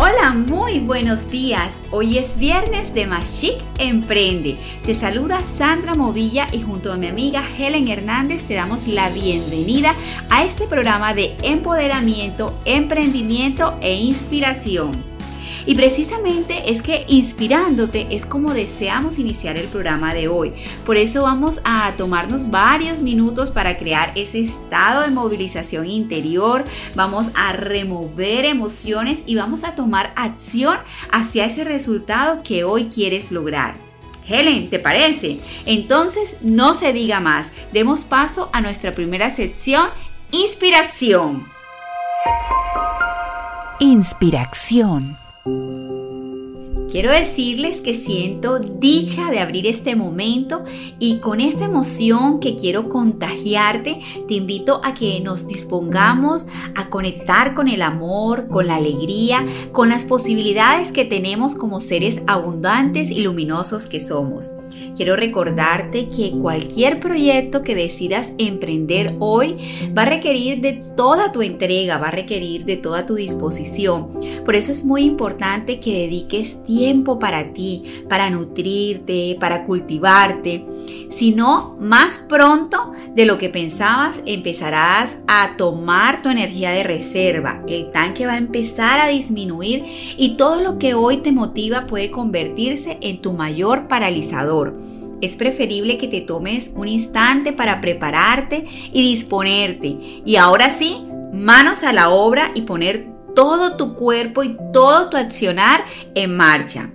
Hola, muy buenos días. Hoy es viernes de Más Chic Emprende. Te saluda Sandra Movilla y junto a mi amiga Helen Hernández te damos la bienvenida a este programa de empoderamiento, emprendimiento e inspiración. Y precisamente es que inspirándote es como deseamos iniciar el programa de hoy. Por eso vamos a tomarnos varios minutos para crear ese estado de movilización interior. Vamos a remover emociones y vamos a tomar acción hacia ese resultado que hoy quieres lograr. Helen, ¿te parece? Entonces, no se diga más. Demos paso a nuestra primera sección, inspiración. Inspiración. Quiero decirles que siento dicha de abrir este momento y con esta emoción que quiero contagiarte, te invito a que nos dispongamos a conectar con el amor, con la alegría, con las posibilidades que tenemos como seres abundantes y luminosos que somos. Quiero recordarte que cualquier proyecto que decidas emprender hoy va a requerir de toda tu entrega, va a requerir de toda tu disposición. Por eso es muy importante que dediques tiempo para ti, para nutrirte, para cultivarte. Si no, más pronto de lo que pensabas empezarás a tomar tu energía de reserva. El tanque va a empezar a disminuir y todo lo que hoy te motiva puede convertirse en tu mayor paralizador. Es preferible que te tomes un instante para prepararte y disponerte. Y ahora sí, manos a la obra y poner todo tu cuerpo y todo tu accionar en marcha.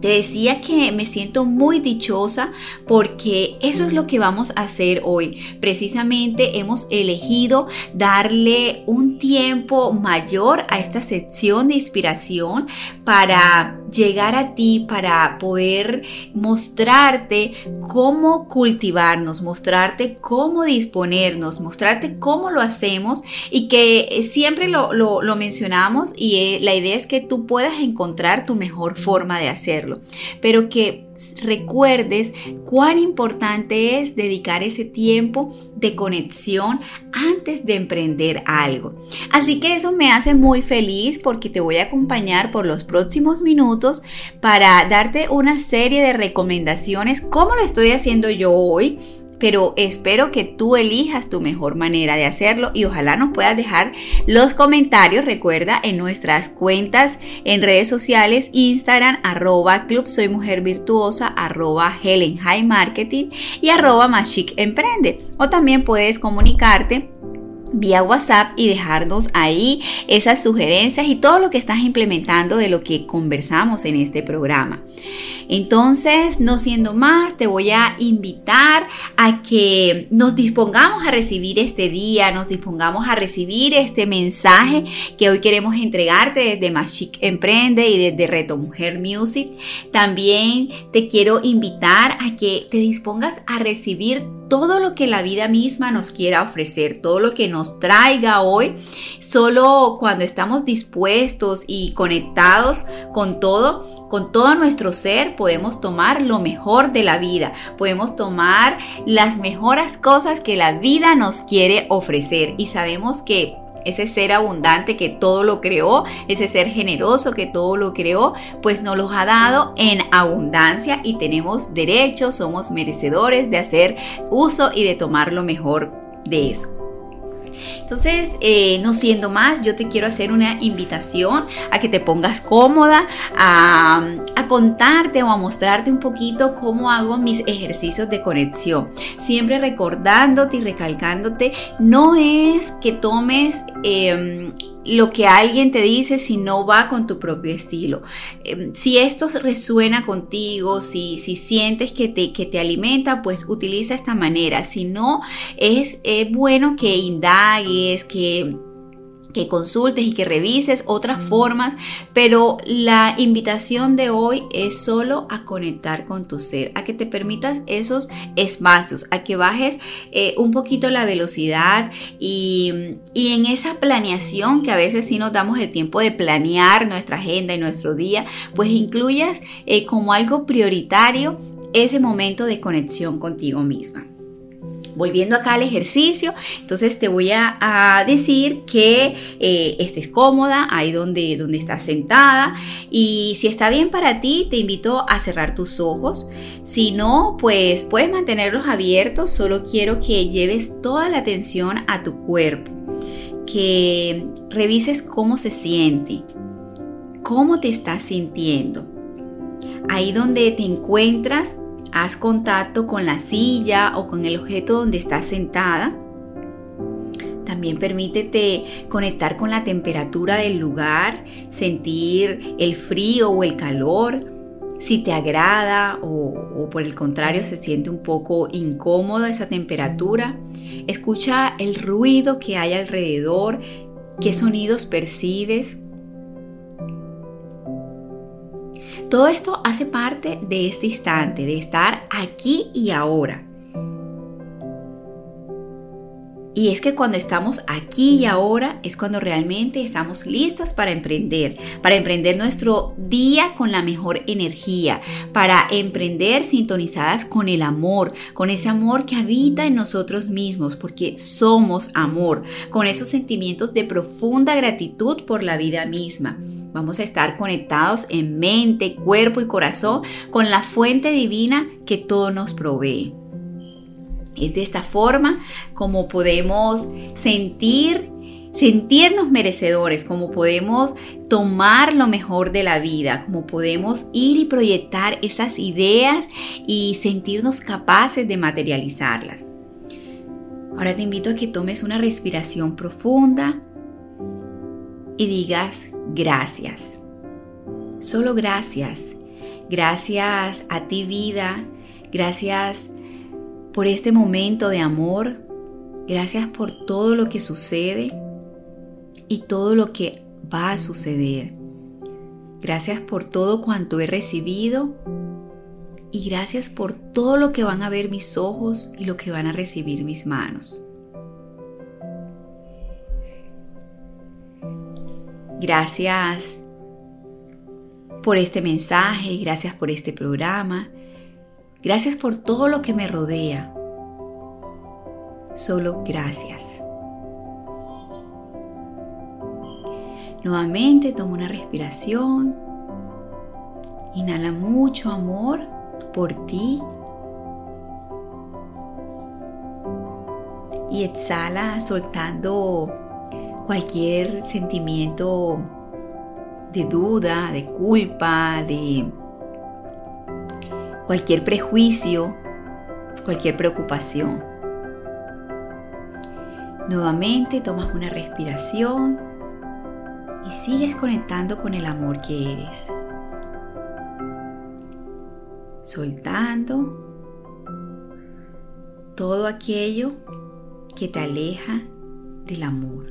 Te decía que me siento muy dichosa porque eso es lo que vamos a hacer hoy. Precisamente hemos elegido darle un tiempo mayor a esta sección de inspiración para llegar a ti, para poder mostrarte cómo cultivarnos, mostrarte cómo disponernos, mostrarte cómo lo hacemos y que siempre lo, mencionamos y eh, la idea es que tú puedas encontrar tu mejor forma de hacerlo. Pero que recuerdes cuán importante es dedicar ese tiempo de conexión antes de emprender algo. Así que eso me hace muy feliz porque te voy a acompañar por los próximos minutos para darte una serie de recomendaciones como lo estoy haciendo yo hoy pero espero que tú elijas tu mejor manera de hacerlo y ojalá nos puedas dejar los comentarios, recuerda, en nuestras cuentas en redes sociales, Instagram, arroba Club Soy Mujer Virtuosa, arroba Helen High Marketing y arroba Machic Emprende. O también puedes comunicarte vía WhatsApp y dejarnos ahí esas sugerencias y todo lo que estás implementando de lo que conversamos en este programa. Entonces, no siendo más, te voy a invitar a que nos dispongamos a recibir este día, nos dispongamos a recibir este mensaje que hoy queremos entregarte desde Más Emprende y desde Reto Mujer Music. También te quiero invitar a que te dispongas a recibir todo lo que la vida misma nos quiera ofrecer, todo lo que nos traiga hoy, solo cuando estamos dispuestos y conectados con todo, con todo nuestro ser, podemos tomar lo mejor de la vida, podemos tomar las mejores cosas que la vida nos quiere ofrecer y sabemos que ese ser abundante que todo lo creó, ese ser generoso que todo lo creó, pues nos los ha dado en abundancia y tenemos derecho, somos merecedores de hacer uso y de tomar lo mejor de eso. Entonces, eh, no siendo más, yo te quiero hacer una invitación a que te pongas cómoda, a, contarte o a mostrarte un poquito cómo hago mis ejercicios de conexión. Siempre recordándote y recalcándote, no es que tomes... Em, lo que alguien te dice si no va con tu propio estilo. Em, si esto resuena contigo, si, si sientes que te, que te alimenta, pues utiliza esta manera. Si no, es, es bueno que indagues, que que consultes y que revises otras formas, pero la invitación de hoy es solo a conectar con tu ser, a que te permitas esos espacios, a que bajes eh, un poquito la velocidad y, en esa planeación que a veces sí nos damos el tiempo de planear nuestra agenda y nuestro día, pues incluyas eh, como algo prioritario ese momento de conexión contigo misma volviendo acá al ejercicio, entonces te voy a, decir que eh, estés cómoda ahí donde, donde estás sentada y si está bien para ti, te invito a cerrar tus ojos. Si no, pues puedes mantenerlos abiertos, solo quiero que lleves toda la atención a tu cuerpo, que revises cómo se siente, cómo te estás sintiendo. Ahí donde te encuentras, Haz contacto con la silla o con el objeto donde estás sentada. También permítete conectar con la temperatura del lugar, sentir el frío o el calor, si te agrada o, por el contrario se siente un poco incómoda esa temperatura. Escucha el ruido que hay alrededor, qué sonidos percibes. Todo esto hace parte de este instante, de estar aquí y ahora. Y es que cuando estamos aquí y ahora es cuando realmente estamos listas para emprender, para emprender nuestro día con la mejor energía, para emprender sintonizadas con el amor, con ese amor que habita en nosotros mismos, porque somos amor, con esos sentimientos de profunda gratitud por la vida misma. Vamos a estar conectados en mente, cuerpo y corazón con la fuente divina que todo nos provee. Es de esta forma como podemos sentir sentirnos merecedores, como podemos tomar lo mejor de la vida, como podemos ir y proyectar esas ideas y sentirnos capaces de materializarlas. Ahora te invito a que tomes una respiración profunda y digas gracias. Solo gracias. Gracias a ti vida. Gracias por este momento de amor. Gracias por todo lo que sucede y todo lo que va a suceder. Gracias por todo cuanto he recibido y gracias por todo lo que van a ver mis ojos y lo que van a recibir mis manos. Gracias por este mensaje, gracias por este programa, Gracias por todo lo que me rodea. Solo gracias. Nuevamente toma una respiración. Inhala mucho amor por ti. Y exhala soltando cualquier sentimiento de duda, de culpa, de cualquier prejuicio, cualquier preocupación. Nuevamente tomas una respiración y sigues conectando con el amor que eres. Soltando todo aquello que te aleja del amor.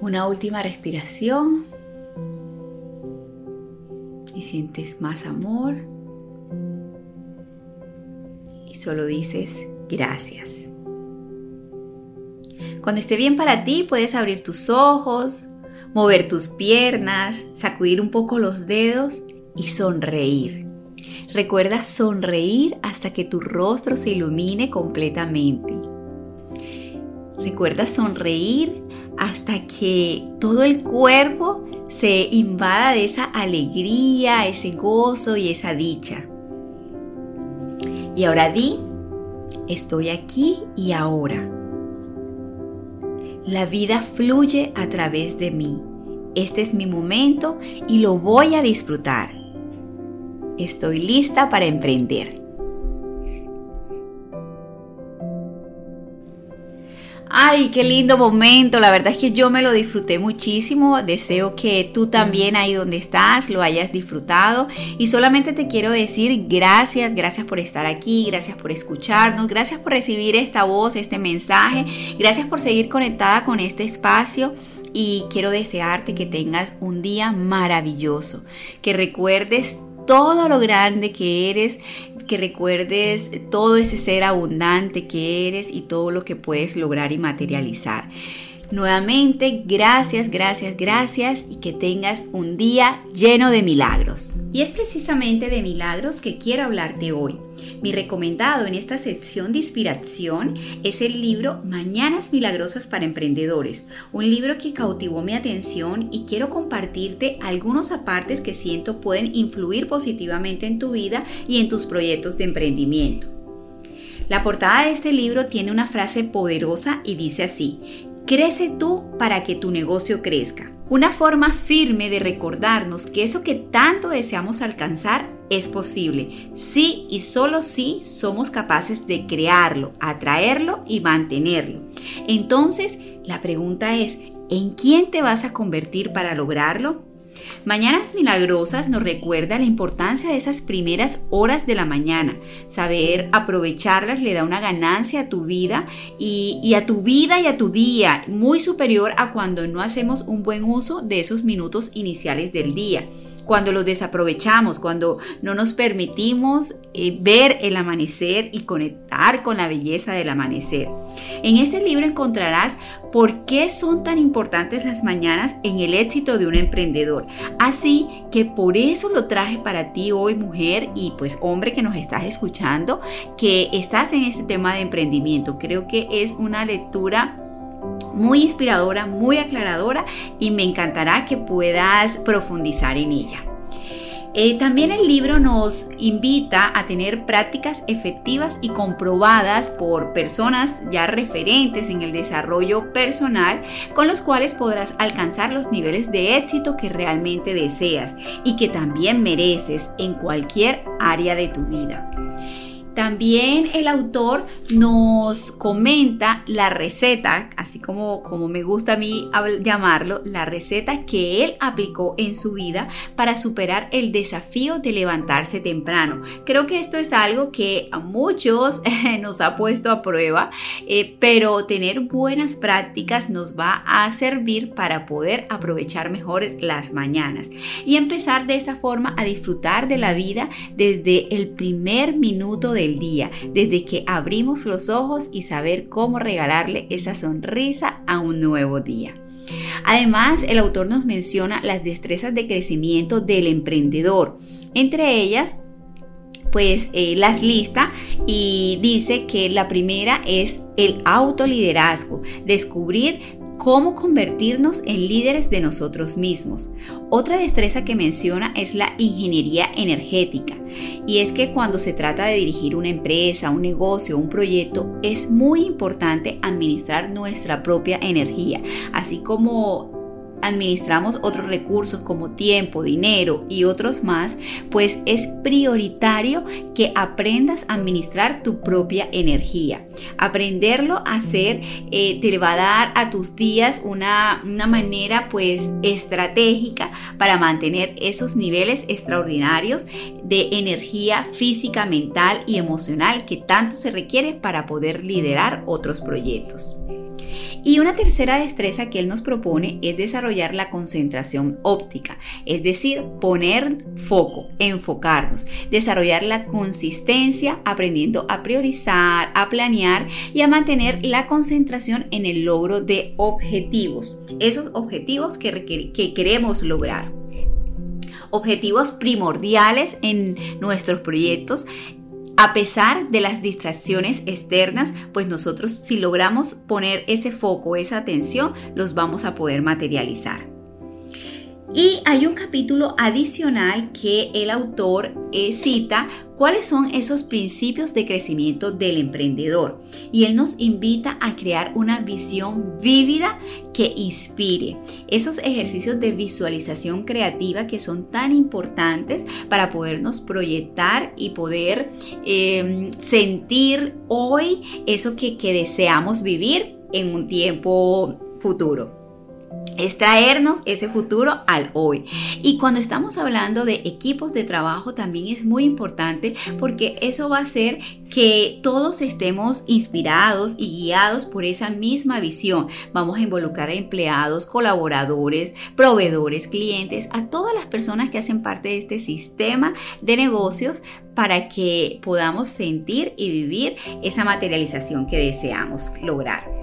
Una última respiración sientes más amor y solo dices gracias. Cuando esté bien para ti, puedes abrir tus ojos, mover tus piernas, sacudir un poco los dedos y sonreír. Recuerda sonreír hasta que tu rostro se ilumine completamente. Recuerda sonreír hasta que todo el cuerpo se invada de esa alegría, ese gozo y esa dicha. Y ahora di, estoy aquí y ahora. La vida fluye a través de mí. Este es mi momento y lo voy a disfrutar. Estoy lista para emprender. Ay, qué lindo momento. La verdad es que yo me lo disfruté muchísimo. Deseo que tú también ahí donde estás lo hayas disfrutado. Y solamente te quiero decir gracias, gracias por estar aquí, gracias por escucharnos, gracias por recibir esta voz, este mensaje, gracias por seguir conectada con este espacio y quiero desearte que tengas un día maravilloso, que recuerdes todo lo grande que eres, que recuerdes todo ese ser abundante que eres y todo lo que puedes lograr y materializar. Nuevamente, gracias, gracias, gracias y que tengas un día lleno de milagros. Y es precisamente de milagros que quiero hablarte hoy. Mi recomendado en esta sección de inspiración es el libro Mañanas Milagrosas para Emprendedores, un libro que cautivó mi atención y quiero compartirte algunos apartes que siento pueden influir positivamente en tu vida y en tus proyectos de emprendimiento. La portada de este libro tiene una frase poderosa y dice así, Crece tú para que tu negocio crezca. Una forma firme de recordarnos que eso que tanto deseamos alcanzar es posible. Sí y solo sí somos capaces de crearlo, atraerlo y mantenerlo. Entonces, la pregunta es, ¿en quién te vas a convertir para lograrlo? Mañanas Milagrosas nos recuerda la importancia de esas primeras horas de la mañana. Saber aprovecharlas le da una ganancia a tu vida y, y, a tu vida y a tu día, muy superior a cuando no hacemos un buen uso de esos minutos iniciales del día cuando los desaprovechamos, cuando no nos permitimos eh, ver el amanecer y conectar con la belleza del amanecer. En este libro encontrarás por qué son tan importantes las mañanas en el éxito de un emprendedor. Así que por eso lo traje para ti hoy, mujer y pues hombre que nos estás escuchando, que estás en este tema de emprendimiento. Creo que es una lectura muy inspiradora, muy aclaradora y me encantará que puedas profundizar en ella. Eh, también el libro nos invita a tener prácticas efectivas y comprobadas por personas ya referentes en el desarrollo personal con los cuales podrás alcanzar los niveles de éxito que realmente deseas y que también mereces en cualquier área de tu vida. También el autor nos comenta la receta, así como, como me gusta a mí llamarlo, la receta que él aplicó en su vida para superar el desafío de levantarse temprano. Creo que esto es algo que a muchos nos ha puesto a prueba, eh, pero tener buenas prácticas nos va a servir para poder aprovechar mejor las mañanas y empezar de esta forma a disfrutar de la vida desde el primer minuto de día, desde que abrimos los ojos y saber cómo regalarle esa sonrisa a un nuevo día. Además, el autor nos menciona las destrezas de crecimiento del emprendedor, entre ellas pues eh, las lista y dice que la primera es el autoliderazgo, descubrir cómo convertirnos en líderes de nosotros mismos. Otra destreza que menciona es la ingeniería energética. Y es que cuando se trata de dirigir una empresa, un negocio, un proyecto, es muy importante administrar nuestra propia energía, así como administramos otros recursos como tiempo, dinero y otros más, pues es prioritario que aprendas a administrar tu propia energía. Aprenderlo a hacer eh, te va a dar a tus días una, una manera pues estratégica para mantener esos niveles extraordinarios de energía física, mental y emocional que tanto se requiere para poder liderar otros proyectos. Y una tercera destreza que él nos propone es desarrollar la concentración óptica, es decir, poner foco, enfocarnos, desarrollar la consistencia aprendiendo a priorizar, a planear y a mantener la concentración en el logro de objetivos, esos objetivos que, que queremos lograr. Objetivos primordiales en nuestros proyectos a pesar de las distracciones externas, pues nosotros si logramos poner ese foco, esa atención, los vamos a poder materializar. Y hay un capítulo adicional que el autor eh, cita cuáles son esos principios de crecimiento del emprendedor. Y él nos invita a crear una visión vívida que inspire. Esos ejercicios de visualización creativa que son tan importantes para podernos proyectar y poder em, sentir hoy eso que, que deseamos vivir en un tiempo futuro es traernos ese futuro al hoy. Y cuando estamos hablando de equipos de trabajo también es muy importante porque eso va a hacer que todos estemos inspirados y guiados por esa misma visión. Vamos a involucrar a empleados, colaboradores, proveedores, clientes, a todas las personas que hacen parte de este sistema de negocios para que podamos sentir y vivir esa materialización que deseamos lograr.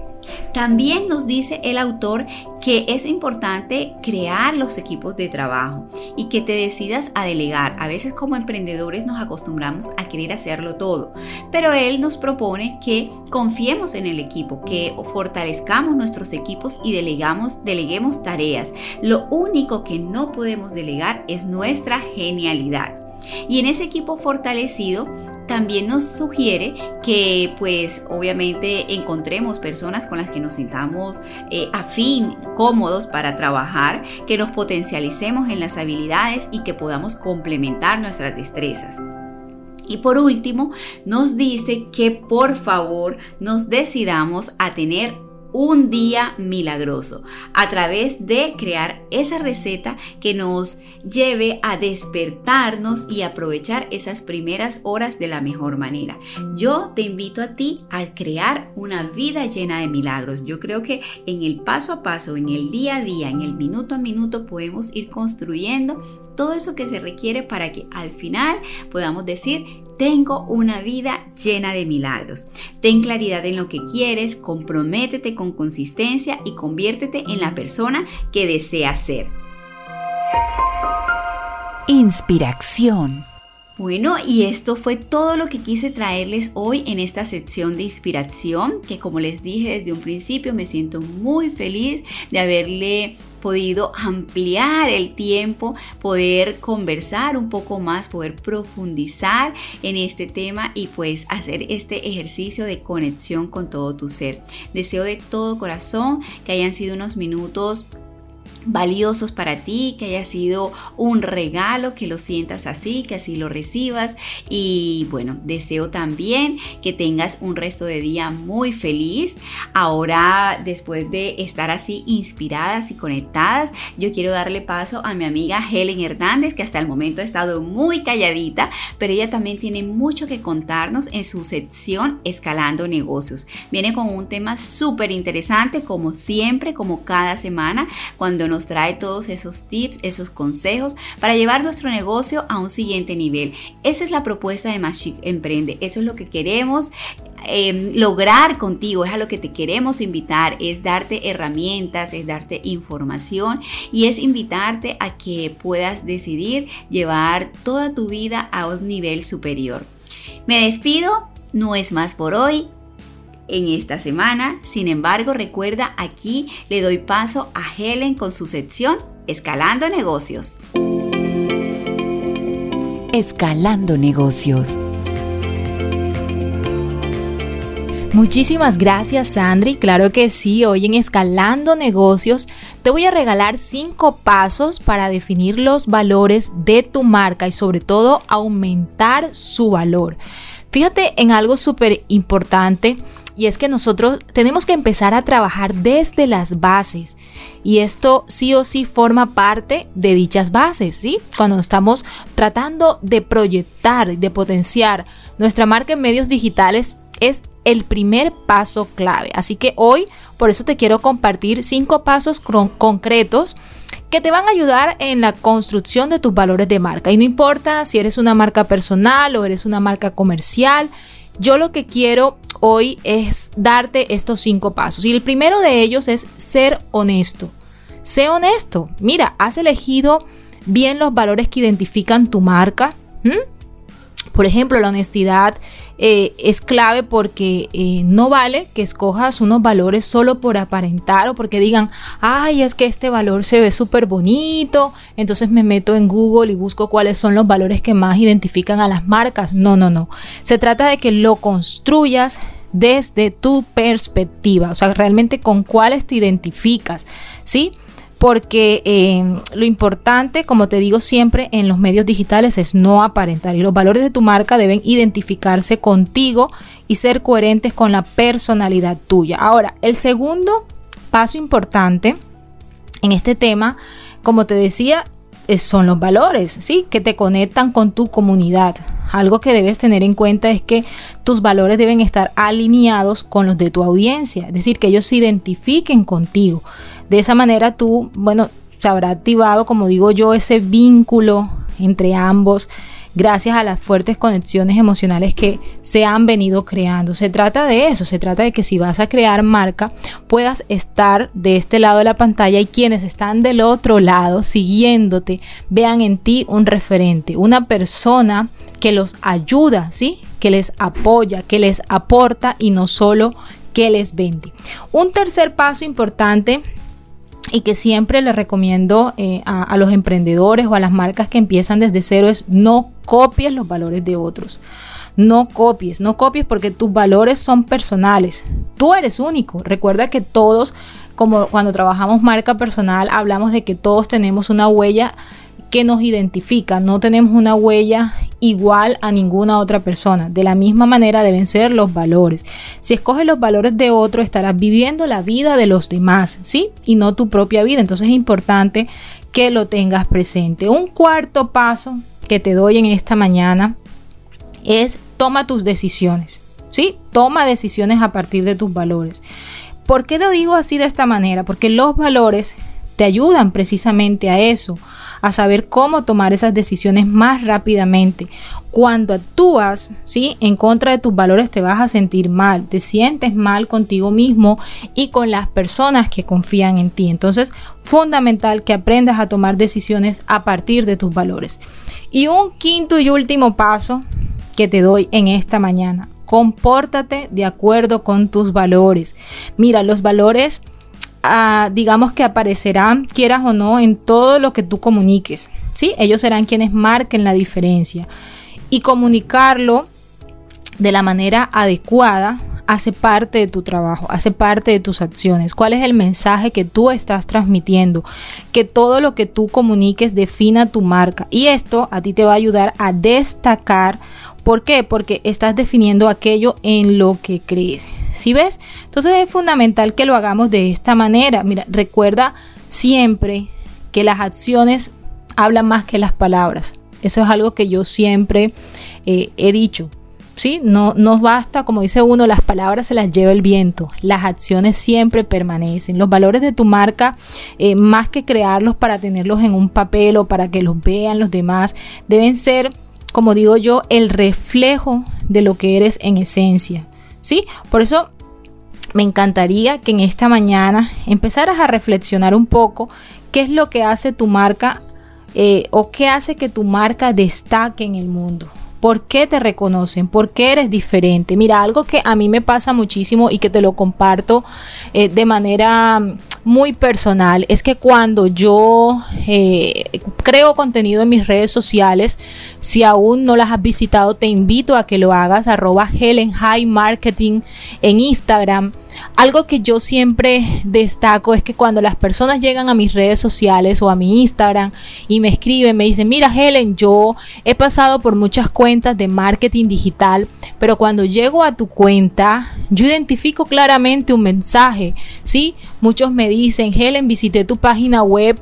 También nos dice el autor que es importante crear los equipos de trabajo y que te decidas a delegar. A veces como emprendedores nos acostumbramos a querer hacerlo todo, pero él nos propone que confiemos en el equipo, que fortalezcamos nuestros equipos y delegamos, deleguemos tareas. Lo único que no podemos delegar es nuestra genialidad. Y en ese equipo fortalecido también nos sugiere que pues obviamente encontremos personas con las que nos sintamos eh, afín, cómodos para trabajar, que nos potencialicemos en las habilidades y que podamos complementar nuestras destrezas. Y por último, nos dice que por favor nos decidamos a tener un día milagroso a través de crear esa receta que nos lleve a despertarnos y aprovechar esas primeras horas de la mejor manera. Yo te invito a ti a crear una vida llena de milagros. Yo creo que en el paso a paso, en el día a día, en el minuto a minuto podemos ir construyendo todo eso que se requiere para que al final podamos decir tengo una vida llena de milagros. Ten claridad en lo que quieres, comprométete con consistencia y conviértete en la persona que deseas ser. Inspiración. Bueno, y esto fue todo lo que quise traerles hoy en esta sección de inspiración, que como les dije desde un principio, me siento muy feliz de haberle podido ampliar el tiempo, poder conversar un poco más, poder profundizar en este tema y pues hacer este ejercicio de conexión con todo tu ser. Deseo de todo corazón que hayan sido unos minutos valiosos para ti, que haya sido un regalo, que lo sientas así, que así lo recibas. Y bueno, deseo también que tengas un resto de día muy feliz. Ahora, después de estar así inspiradas y conectadas, yo quiero darle paso a mi amiga Helen Hernández, que hasta el momento ha estado muy calladita, pero ella también tiene mucho que contarnos en su sección Escalando Negocios. Viene con un tema súper interesante, como siempre, como cada semana, cuando nos trae todos esos tips, esos consejos para llevar nuestro negocio a un siguiente nivel. Esa es la propuesta de Más Emprende. Eso es lo que queremos em, lograr contigo, es a lo que te queremos invitar, es darte herramientas, es darte información y es invitarte a que puedas decidir llevar toda tu vida a un nivel superior. Me despido, no es más por hoy en esta semana. Sin embargo, recuerda, aquí le doy paso a Helen con su sección Escalando Negocios. Escalando Negocios. Muchísimas gracias Sandri, claro que sí, hoy en Escalando Negocios te voy a regalar cinco pasos para definir los valores de tu marca y sobre todo aumentar su valor. Fíjate en algo súper importante y es que nosotros tenemos que empezar a trabajar desde las bases y esto sí o sí forma parte de dichas bases, ¿sí? Cuando estamos tratando de proyectar, de potenciar nuestra marca en medios digitales es el primer paso clave. Así que hoy por eso te quiero compartir cinco pasos concretos que te van a ayudar en la construcción de tus valores de marca. Y no importa si eres una marca personal o eres una marca comercial, yo lo que quiero hoy es darte estos cinco pasos. Y el primero de ellos es ser honesto. Sé honesto. Mira, has elegido bien los valores que identifican tu marca. Por ejemplo, la honestidad eh, es clave porque eh, no vale que escojas unos valores solo por aparentar o porque digan, ay, es que este valor se ve súper bonito, entonces me meto en Google y busco cuáles son los valores que más identifican a las marcas. No, no, no. Se trata de que lo construyas desde tu perspectiva, o sea, realmente con cuáles te identificas, ¿sí? Porque eh, lo importante, como te digo siempre, en los medios digitales es no aparentar y los valores de tu marca deben identificarse contigo y ser coherentes con la personalidad tuya. Ahora, el segundo paso importante en este tema, como te decía, son los valores, ¿sí? Que te conectan con tu comunidad. Algo que debes tener en cuenta es que tus valores deben estar alineados con los de tu audiencia, es decir, que ellos se identifiquen contigo. De esa manera tú, bueno, se habrá activado, como digo yo, ese vínculo entre ambos gracias a las fuertes conexiones emocionales que se han venido creando. Se trata de eso, se trata de que si vas a crear marca, puedas estar de este lado de la pantalla y quienes están del otro lado siguiéndote vean en ti un referente, una persona que los ayuda, ¿sí? Que les apoya, que les aporta y no solo que les vende. Un tercer paso importante y que siempre le recomiendo eh, a, los emprendedores o a las marcas que empiezan desde cero es no copies los valores de otros. No copies, no copies porque tus valores son personales. Tú eres único. Recuerda que todos, como cuando trabajamos marca personal, hablamos de que todos tenemos una huella que nos identifica. No tenemos una huella igual a ninguna otra persona. De la misma manera deben ser los valores. Si escoges los valores de otro, estarás viviendo la vida de los demás, ¿sí? Y no tu propia vida. Entonces es importante que lo tengas presente. Un cuarto paso que te doy en esta mañana es toma tus decisiones, ¿sí? Toma decisiones a partir de tus valores. ¿Por qué lo digo así de esta manera? Porque los valores te ayudan precisamente a eso, a saber cómo tomar esas decisiones más rápidamente. Cuando actúas, ¿sí? En contra de tus valores te vas a sentir mal, te sientes mal contigo mismo y con las personas que confían en ti. Entonces, fundamental que aprendas a tomar decisiones a partir de tus valores. Y un quinto y último paso que te doy en esta mañana. Compórtate de acuerdo con tus valores. Mira, los valores digamos que aparecerán, quieras o no, en todo lo que tú comuniques. ¿sí? Ellos serán quienes marquen la diferencia. Y comunicarlo de la manera adecuada hace parte de tu trabajo, hace parte de tus acciones. ¿Cuál es el mensaje que tú estás transmitiendo? Que todo lo que tú comuniques defina tu marca. Y esto a ti te va a ayudar a destacar ¿Por qué? Porque estás definiendo aquello en lo que crees. ¿Sí ves? Entonces es fundamental que lo hagamos de esta manera. Mira, recuerda siempre que las acciones hablan más que las palabras. Eso es algo que yo siempre eh, he dicho. ¿Sí? No nos basta, como dice uno, las palabras se las lleva el viento, las acciones siempre permanecen. Los valores de tu marca, eh, más que crearlos para tenerlos en un papel o para que los vean los demás, deben ser como digo yo, el reflejo de lo que eres en esencia. ¿Sí? Por eso me encantaría que en esta mañana empezaras a reflexionar un poco qué es lo que hace tu marca eh, o qué hace que tu marca destaque en el mundo. ¿Por qué te reconocen? ¿Por qué eres diferente? Mira, algo que a mí me pasa muchísimo y que te lo comparto eh, de manera muy personal es que cuando yo eh, creo contenido en mis redes sociales, si aún no las has visitado, te invito a que lo hagas, arroba Helen High Marketing en Instagram. Algo que yo siempre destaco es que cuando las personas llegan a mis redes sociales o a mi Instagram y me escriben, me dicen, mira Helen, yo he pasado por muchas cuentas de marketing digital, pero cuando llego a tu cuenta, yo identifico claramente un mensaje, ¿sí? Muchos me dicen, Helen, visité tu página web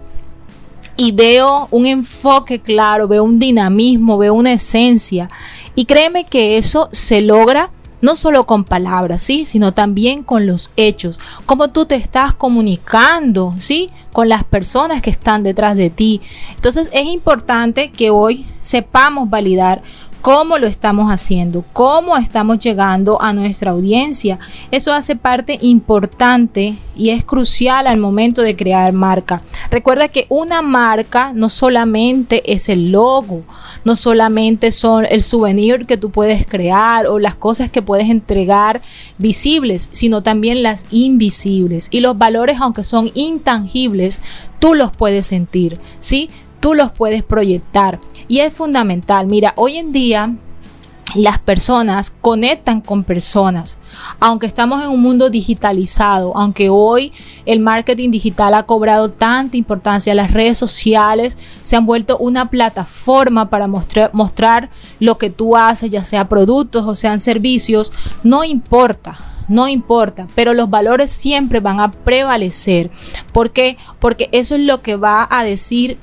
y veo un enfoque claro, veo un dinamismo, veo una esencia. Y créeme que eso se logra no solo con palabras, ¿sí? Sino también con los hechos, cómo tú te estás comunicando, ¿sí? Con las personas que están detrás de ti. Entonces es importante que hoy sepamos validar cómo lo estamos haciendo, cómo estamos llegando a nuestra audiencia. Eso hace parte importante y es crucial al momento de crear marca. Recuerda que una marca no solamente es el logo, no solamente son el souvenir que tú puedes crear o las cosas que puedes entregar visibles, sino también las invisibles. Y los valores, aunque son intangibles, tú los puedes sentir, ¿sí? Tú los puedes proyectar. Y es fundamental. Mira, hoy en día las personas conectan con personas. Aunque estamos en un mundo digitalizado, aunque hoy el marketing digital ha cobrado tanta importancia, las redes sociales se han vuelto una plataforma para mostrar, mostrar lo que tú haces, ya sea productos o sean servicios, no importa no importa, pero los valores siempre van a prevalecer. ¿Por qué? Porque eso es lo que va a decir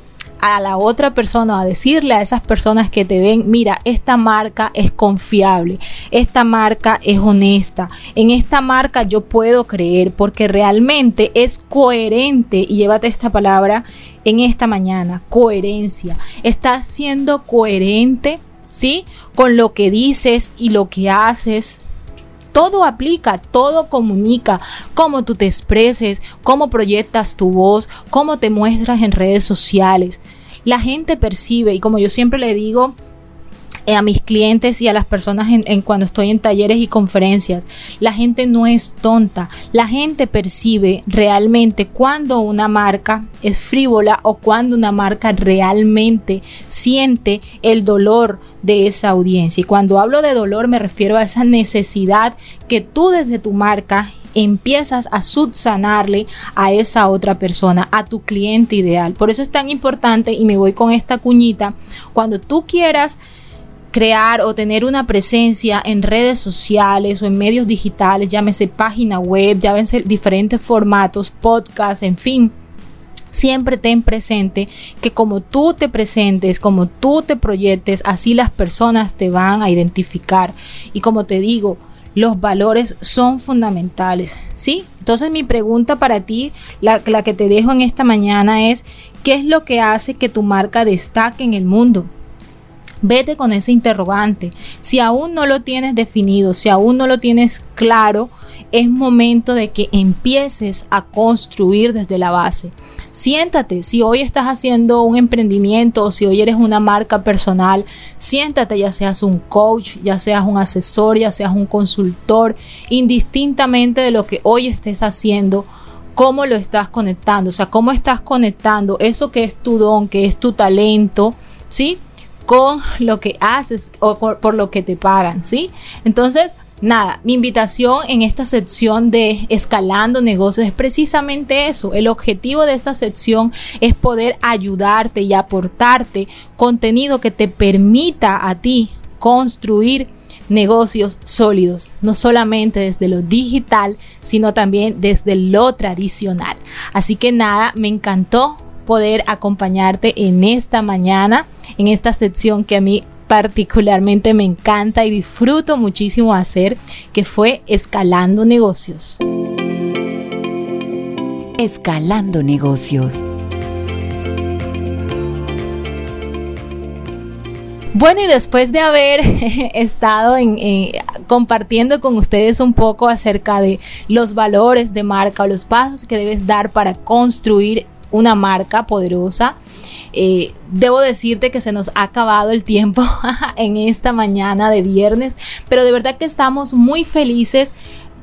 a la otra persona, a decirle a esas personas que te ven, mira, esta marca es confiable, esta marca es honesta, en esta marca yo puedo creer porque realmente es coherente y llévate esta palabra en esta mañana, coherencia. Estás siendo coherente, ¿sí? Con lo que dices y lo que haces, todo aplica, todo comunica, cómo tú te expreses, cómo proyectas tu voz, cómo te muestras en redes sociales. La gente percibe y como yo siempre le digo, a mis clientes y a las personas en, cuando estoy en talleres y conferencias. La gente no es tonta. La gente percibe realmente cuando una marca es frívola o cuando una marca realmente siente el dolor de esa audiencia. Y cuando hablo de dolor me refiero a esa necesidad que tú desde tu marca empiezas a subsanarle a esa otra persona, a tu cliente ideal. Por eso es tan importante y me voy con esta cuñita, cuando tú quieras crear o tener una presencia en redes sociales o en medios digitales, llámese página web, llámese diferentes formatos, podcast, en fin. Siempre ten presente que como tú te presentes, como tú te proyectes, así las personas te van a identificar. Y como te digo, los valores son fundamentales, ¿sí? Entonces mi pregunta para ti, la, la, que te dejo en esta mañana es, ¿qué es lo que hace que tu marca destaque en el mundo? Vete con ese interrogante. Si aún no lo tienes definido, si aún no lo tienes claro, es momento de que empieces a construir desde la base. Siéntate, si hoy estás haciendo un emprendimiento o si hoy eres una marca personal, siéntate, ya seas un coach, ya seas un asesor, ya seas un consultor, indistintamente de lo que hoy estés haciendo cómo lo estás conectando, o sea, cómo estás conectando eso que es tu don, que es tu talento, ¿sí? Con lo que haces o por, lo que te pagan, ¿sí? Entonces, nada, mi invitación en esta sección de escalando negocios es precisamente eso. El objetivo de esta sección es poder ayudarte y aportarte contenido que te permita a ti construir negocios sólidos, no solamente desde lo digital, sino también desde lo tradicional. Así que nada, me encantó poder acompañarte en esta mañana, en esta sección que a mí particularmente me encanta y disfruto muchísimo hacer, que fue Escalando Negocios. Escalando Negocios. Bueno, y después de haber estado en, eh, compartiendo con ustedes un poco acerca de los valores de marca o los pasos que debes dar para construir una marca poderosa. Eh, debo decirte que se nos ha acabado el tiempo en esta mañana de viernes, pero de verdad que estamos muy felices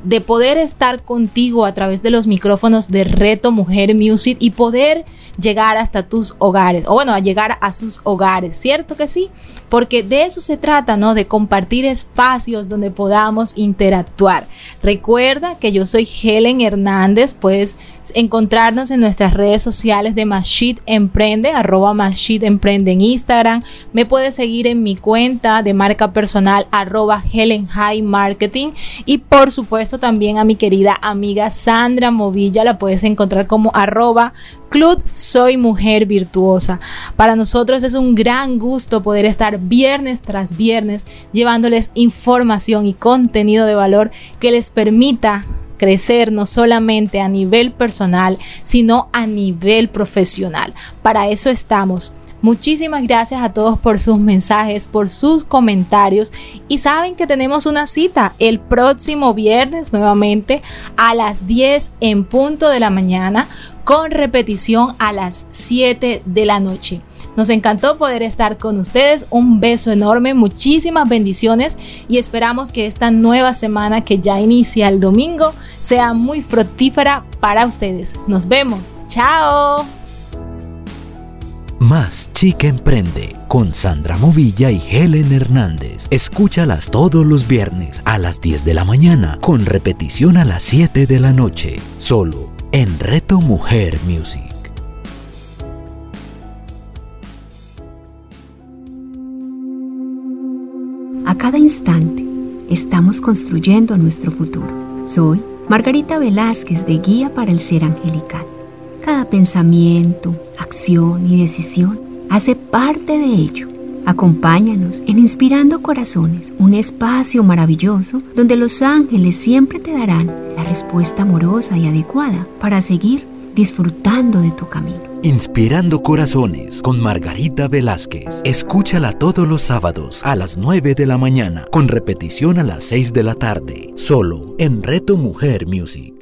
de poder estar contigo a través de los micrófonos de Reto Mujer Music y poder llegar hasta tus hogares, o bueno, a llegar a sus hogares, ¿cierto que sí? Porque de eso se trata, ¿no? De compartir espacios donde podamos interactuar. Recuerda que yo soy Helen Hernández, puedes encontrarnos en nuestras redes sociales de Mashit Emprende, arroba Mashit Emprende en Instagram, me puedes seguir en mi cuenta de marca personal, arroba Helen High Marketing y por supuesto también a mi querida amiga Sandra Movilla, la puedes encontrar como arroba Club Soy Mujer Virtuosa. Para nosotros es un gran gusto poder estar viernes tras viernes llevándoles información y contenido de valor que les permita crecer no solamente a nivel personal, sino a nivel profesional. Para eso estamos. Muchísimas gracias a todos por sus mensajes, por sus comentarios y saben que tenemos una cita el próximo viernes nuevamente a las 10 en punto de la mañana con repetición a las 7 de la noche. Nos encantó poder estar con ustedes. Un beso enorme, muchísimas bendiciones y esperamos que esta nueva semana que ya inicia el domingo sea muy fructífera para ustedes. Nos vemos. Chao. Más Chica Emprende con Sandra Movilla y Helen Hernández. Escúchalas todos los viernes a las 10 de la mañana con repetición a las 7 de la noche, solo en Reto Mujer Music. A cada instante estamos construyendo nuestro futuro. Soy Margarita Velázquez de Guía para el Ser Angelical. Cada pensamiento, acción y decisión hace parte de ello. Acompáñanos en Inspirando Corazones, un espacio maravilloso donde los ángeles siempre te darán la respuesta amorosa y adecuada para seguir disfrutando de tu camino. Inspirando Corazones con Margarita Velázquez. Escúchala todos los sábados a las 9 de la mañana, con repetición a las 6 de la tarde, solo en Reto Mujer Music.